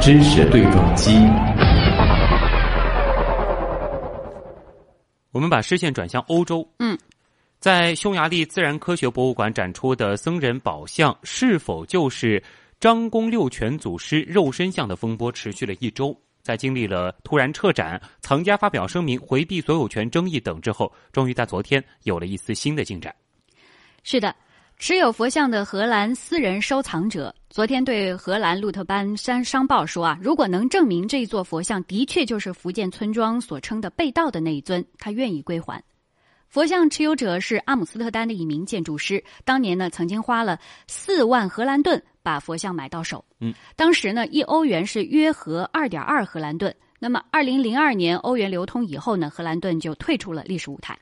知识对撞机。我们把视线转向欧洲。嗯，在匈牙利自然科学博物馆展出的僧人宝像，是否就是张公六全祖师肉身像的风波持续了一周？在经历了突然撤展、藏家发表声明回避所有权争议等之后，终于在昨天有了一丝新的进展。是的。持有佛像的荷兰私人收藏者昨天对荷兰鹿特班山商报说：“啊，如果能证明这座佛像的确就是福建村庄所称的被盗的那一尊，他愿意归还。”佛像持有者是阿姆斯特丹的一名建筑师，当年呢曾经花了四万荷兰盾把佛像买到手。嗯，当时呢一欧元是约合二点二荷兰盾。那么二零零二年欧元流通以后呢，荷兰盾就退出了历史舞台。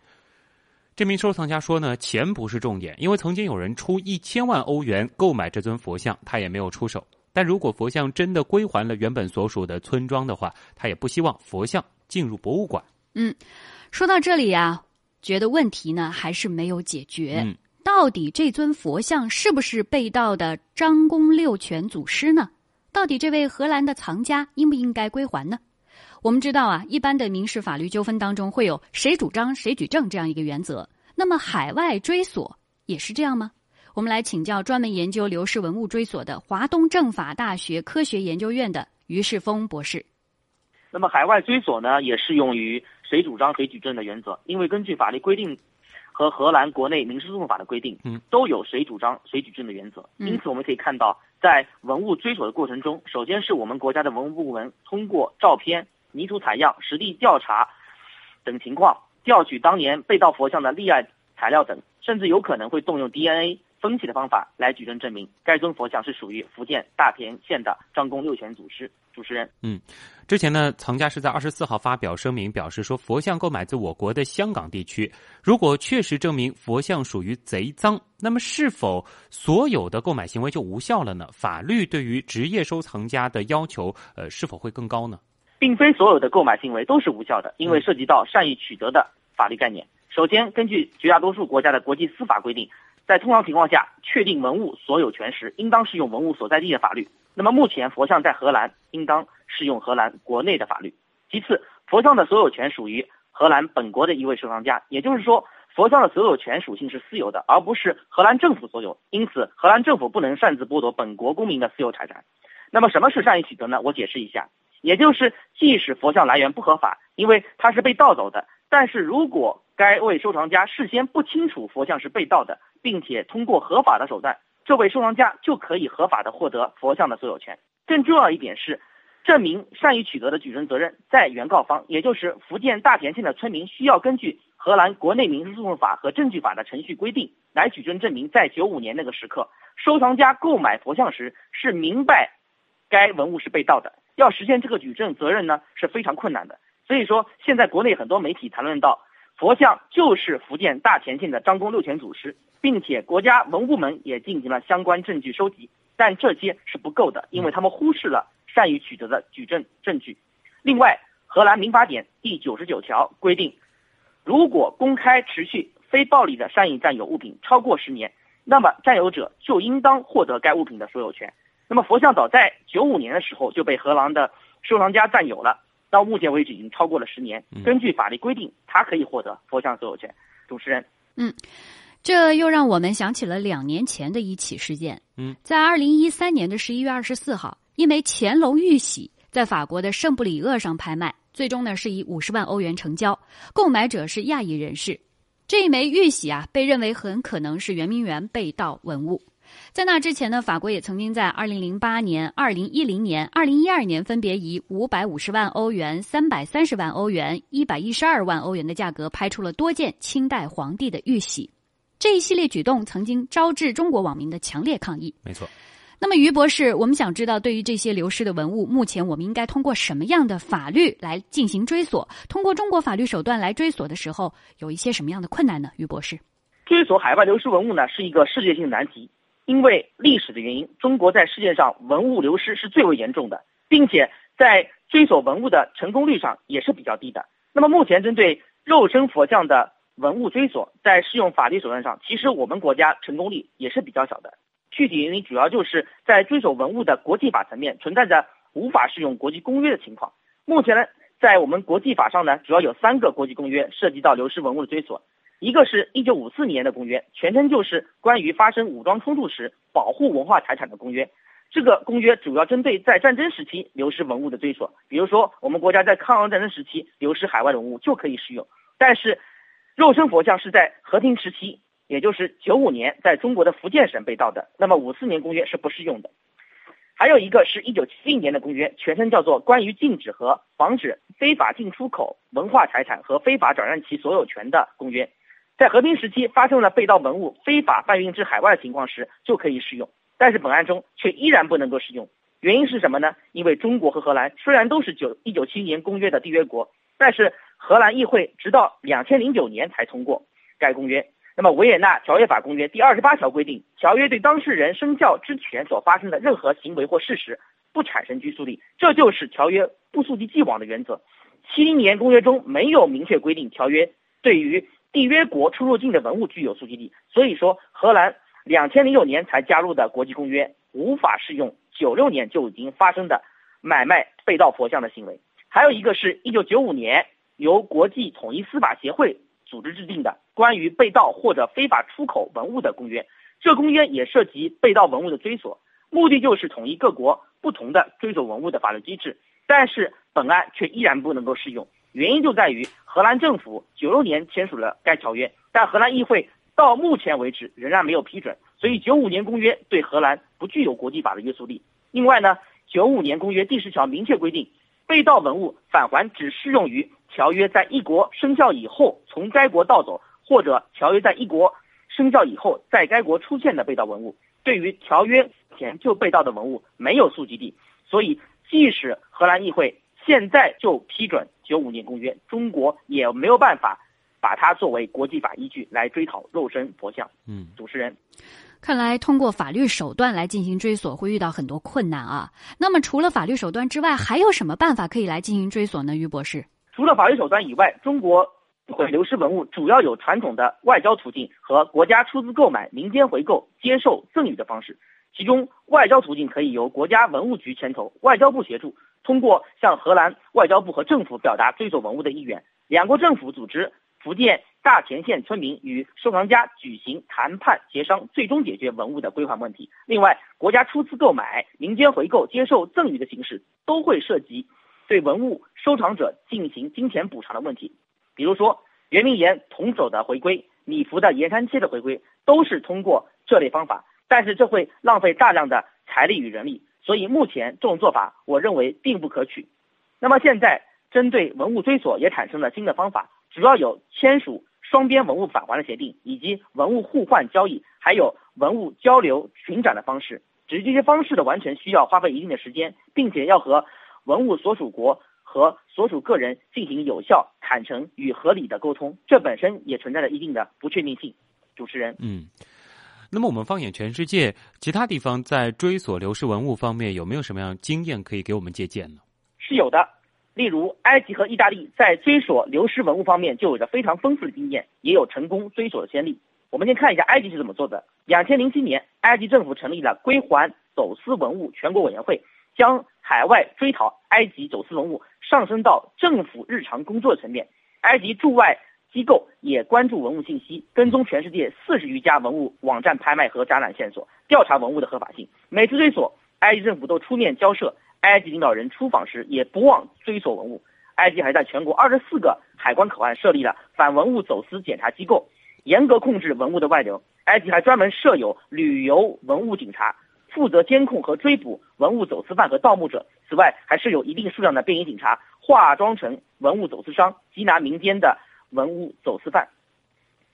这名收藏家说呢，钱不是重点，因为曾经有人出一千万欧元购买这尊佛像，他也没有出手。但如果佛像真的归还了原本所属的村庄的话，他也不希望佛像进入博物馆。嗯，说到这里呀，觉得问题呢还是没有解决。嗯，到底这尊佛像是不是被盗的张公六全祖师呢？到底这位荷兰的藏家应不应该归还呢？我们知道啊，一般的民事法律纠纷当中会有谁主张谁举证这样一个原则。那么海外追索也是这样吗？我们来请教专门研究流失文物追索的华东政法大学科学研究院的于世峰博士。那么海外追索呢，也适用于谁主张谁举证的原则，因为根据法律规定和荷兰国内民事诉讼法的规定，嗯，都有谁主张谁举证的原则。因此，我们可以看到，在文物追索的过程中，首先是我们国家的文物部门通过照片。泥土采样、实地调查等情况，调取当年被盗佛像的立案材料等，甚至有可能会动用 DNA 分析的方法来举证证明该尊佛像是属于福建大田县的张公六全祖师。主持人，嗯，之前呢，藏家是在二十四号发表声明，表示说佛像购买自我国的香港地区，如果确实证明佛像属于贼赃，那么是否所有的购买行为就无效了呢？法律对于职业收藏家的要求，呃，是否会更高呢？并非所有的购买行为都是无效的，因为涉及到善意取得的法律概念。首先，根据绝大多数国家的国际司法规定，在通常情况下，确定文物所有权时，应当适用文物所在地的法律。那么，目前佛像在荷兰，应当适用荷兰国内的法律。其次，佛像的所有权属于荷兰本国的一位收藏家，也就是说，佛像的所有权属性是私有的，而不是荷兰政府所有。因此，荷兰政府不能擅自剥夺本国公民的私有财产。那么，什么是善意取得呢？我解释一下。也就是，即使佛像来源不合法，因为它是被盗走的，但是如果该位收藏家事先不清楚佛像是被盗的，并且通过合法的手段，这位收藏家就可以合法的获得佛像的所有权。更重要一点是，证明善意取得的举证责任在原告方，也就是福建大田县的村民，需要根据荷兰国内民事诉讼法和证据法的程序规定来举证证明，在九五年那个时刻，收藏家购买佛像时是明白该文物是被盗的。要实现这个举证责任呢是非常困难的，所以说现在国内很多媒体谈论到佛像就是福建大田县的张公六全祖师，并且国家文物部门也进行了相关证据收集，但这些是不够的，因为他们忽视了善于取得的举证证据。另外，荷兰民法典第九十九条规定，如果公开持续非暴力的善意占有物品超过十年，那么占有者就应当获得该物品的所有权。那么佛像早在九五年的时候就被荷兰的收藏家占有了，到目前为止已经超过了十年。根据法律规定，他可以获得佛像所有权。主持人，嗯，这又让我们想起了两年前的一起事件。嗯，在二零一三年的十一月二十四号，一枚乾隆玉玺在法国的圣布里厄上拍卖，最终呢是以五十万欧元成交，购买者是亚裔人士。这一枚玉玺啊，被认为很可能是圆明园被盗文物。在那之前呢，法国也曾经在二零零八年、二零一零年、二零一二年分别以五百五十万欧元、三百三十万欧元、一百一十二万欧元的价格拍出了多件清代皇帝的玉玺。这一系列举动曾经招致中国网民的强烈抗议。没错。那么，于博士，我们想知道，对于这些流失的文物，目前我们应该通过什么样的法律来进行追索？通过中国法律手段来追索的时候，有一些什么样的困难呢？于博士，追索海外流失文物呢，是一个世界性难题。因为历史的原因，中国在世界上文物流失是最为严重的，并且在追索文物的成功率上也是比较低的。那么目前针对肉身佛像的文物追索，在适用法律手段上，其实我们国家成功率也是比较小的。具体原因主要就是在追索文物的国际法层面存在着无法适用国际公约的情况。目前呢，在我们国际法上呢，主要有三个国际公约涉及到流失文物的追索。一个是一九五四年的公约，全称就是关于发生武装冲突时保护文化财产的公约。这个公约主要针对在战争时期流失文物的追索，比如说我们国家在抗日战争时期流失海外文物就可以适用。但是，肉身佛像是在和平时期，也就是九五年在中国的福建省被盗的，那么五四年公约是不适用的。还有一个是一九七零年的公约，全称叫做《关于禁止和防止非法进出口文化财产和非法转让其所有权的公约》。在和平时期发生了被盗文物非法贩运至海外的情况时，就可以适用。但是本案中却依然不能够适用，原因是什么呢？因为中国和荷兰虽然都是九一九七一年公约的缔约国，但是荷兰议会直到两千零九年才通过该公约。那么维也纳条约法公约第二十八条规定，条约对当事人生效之前所发生的任何行为或事实不产生拘束力，这就是条约不溯及既往的原则。七零年公约中没有明确规定条约对于。缔约国出入境的文物具有溯及力，所以说荷兰两千零九年才加入的国际公约无法适用九六年就已经发生的买卖被盗佛像的行为。还有一个是一九九五年由国际统一司法协会组织制定的关于被盗或者非法出口文物的公约，这公约也涉及被盗文物的追索，目的就是统一各国不同的追索文物的法律机制，但是本案却依然不能够适用。原因就在于荷兰政府九六年签署了该条约，但荷兰议会到目前为止仍然没有批准，所以九五年公约对荷兰不具有国际法的约束力。另外呢，九五年公约第十条明确规定，被盗文物返还只适用于条约在一国生效以后从该国盗走，或者条约在一国生效以后在该国出现的被盗文物。对于条约前就被盗的文物没有溯及力，所以即使荷兰议会。现在就批准九五年公约，中国也没有办法把它作为国际法依据来追讨肉身佛像。嗯，主持人，看来通过法律手段来进行追索会遇到很多困难啊。那么除了法律手段之外，还有什么办法可以来进行追索呢？于博士，除了法律手段以外，中国流失文物主要有传统的外交途径和国家出资购买、民间回购、接受赠与的方式。其中，外交途径可以由国家文物局牵头，外交部协助。通过向荷兰外交部和政府表达追索文物的意愿，两国政府组织福建大田县村民与收藏家举行谈判协商，最终解决文物的归还问题。另外，国家出资购买、民间回购、接受赠与的形式，都会涉及对文物收藏者进行金钱补偿的问题。比如说，圆明园铜首的回归、礼服的沿山切的回归，都是通过这类方法，但是这会浪费大量的财力与人力。所以目前这种做法，我认为并不可取。那么现在针对文物追索也产生了新的方法，主要有签署双边文物返还的协定，以及文物互换交易，还有文物交流巡展的方式。只是这些方式的完成需要花费一定的时间，并且要和文物所属国和所属个人进行有效、坦诚与合理的沟通，这本身也存在着一定的不确定性。主持人，嗯。那么我们放眼全世界，其他地方在追索流失文物方面有没有什么样经验可以给我们借鉴呢？是有的，例如埃及和意大利在追索流失文物方面就有着非常丰富的经验，也有成功追索的先例。我们先看一下埃及是怎么做的。两千零七年，埃及政府成立了归还走私文物全国委员会，将海外追讨埃及走私文物上升到政府日常工作层面。埃及驻外。机构也关注文物信息，跟踪全世界四十余家文物网站拍卖和展览线索，调查文物的合法性。每次追索，埃及政府都出面交涉。埃及领导人出访时也不忘追索文物。埃及还在全国二十四个海关口岸设立了反文物走私检查机构，严格控制文物的外流。埃及还专门设有旅游文物警察，负责监控和追捕文物走私犯和盗墓者。此外，还是有一定数量的便衣警察，化妆成文物走私商，缉拿民间的。文物走私犯。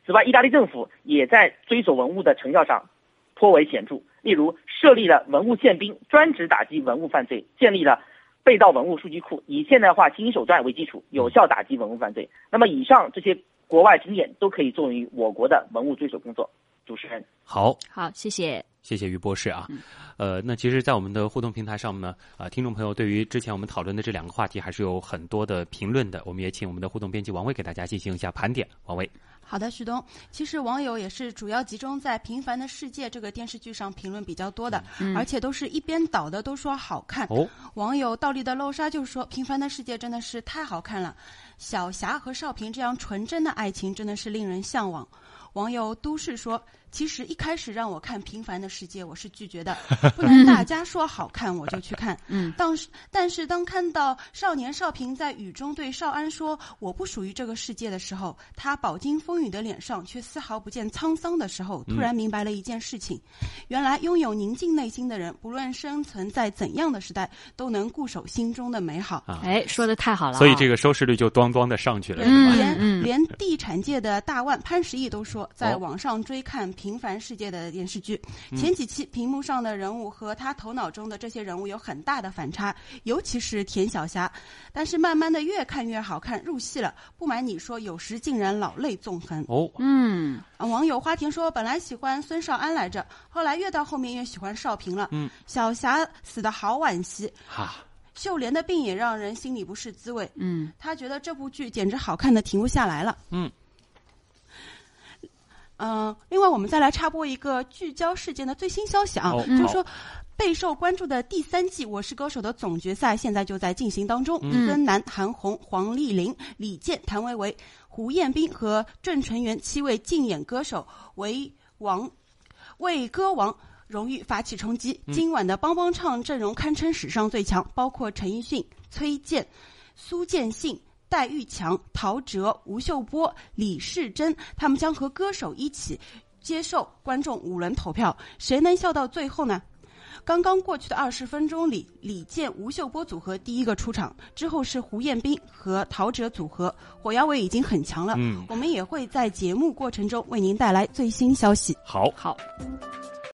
此外，意大利政府也在追索文物的成效上颇为显著。例如，设立了文物宪兵，专职打击文物犯罪；建立了被盗文物数据库，以现代化新手段为基础，有效打击文物犯罪。那么，以上这些国外经验都可以作用于我国的文物追索工作。主持人，好，好，谢谢。谢谢于博士啊，呃，那其实，在我们的互动平台上呢，啊，听众朋友对于之前我们讨论的这两个话题，还是有很多的评论的。我们也请我们的互动编辑王威给大家进行一下盘点。王威，好的，徐东。其实网友也是主要集中在《平凡的世界》这个电视剧上评论比较多的，嗯而且都是一边倒的都说好看。哦，网友倒立的漏沙就说：“《平凡的世界》真的是太好看了，小霞和少平这样纯真的爱情真的是令人向往。”网友都市说：“其实一开始让我看《平凡的世界》，我是拒绝的，不能大家说好看我就去看。嗯，当时但是当看到少年少平在雨中对少安说‘我不属于这个世界’的时候，他饱经风雨的脸上却丝毫不见沧桑的时候，突然明白了一件事情：原来拥有宁静内心的人，不论生存在怎样的时代，都能固守心中的美好。啊。哎，说的太好了啊、所以这个收视率就咣咣的上去了，是吧？连、嗯。连地产界的大腕潘石屹都说，在哦。网上追看《平凡世界》的电视剧，嗯前几期屏幕上的人物和他头脑中的这些人物有很大的反差，尤其是田晓霞。但是慢慢的越看越好看，入戏了。不瞒你说，有时竟然老泪纵横。哦，嗯，啊网友花田说，本来喜欢孙少安来着，后来越到后面越喜欢少平了。嗯，小霞死的好惋惜，哈，秀莲的病也让人心里不是滋味。嗯，他觉得这部剧简直好看的停不下来了。嗯。嗯、另外我们再来插播一个聚焦事件的最新消息啊，哦就是说。备受关注的第三季《我是歌手》的总决赛现在就在进行当中。嗯孙楠、韩红、黄丽玲、李健、谭维维、胡彦斌和郑成元七位竞演歌手为王为歌王荣誉发起冲击。今晚的帮帮唱阵容堪称史上最强，包括陈奕迅、崔健、苏建信。戴玉强、陶喆、吴秀波、李世珍，他们将和歌手一起接受观众五轮投票，谁能笑到最后呢？刚刚过去的二十分钟里，李健、吴秀波组合第一个出场，之后是胡彦斌和陶喆组合，火药味已经很强了。嗯，我们也会在节目过程中为您带来最新消息。好，好。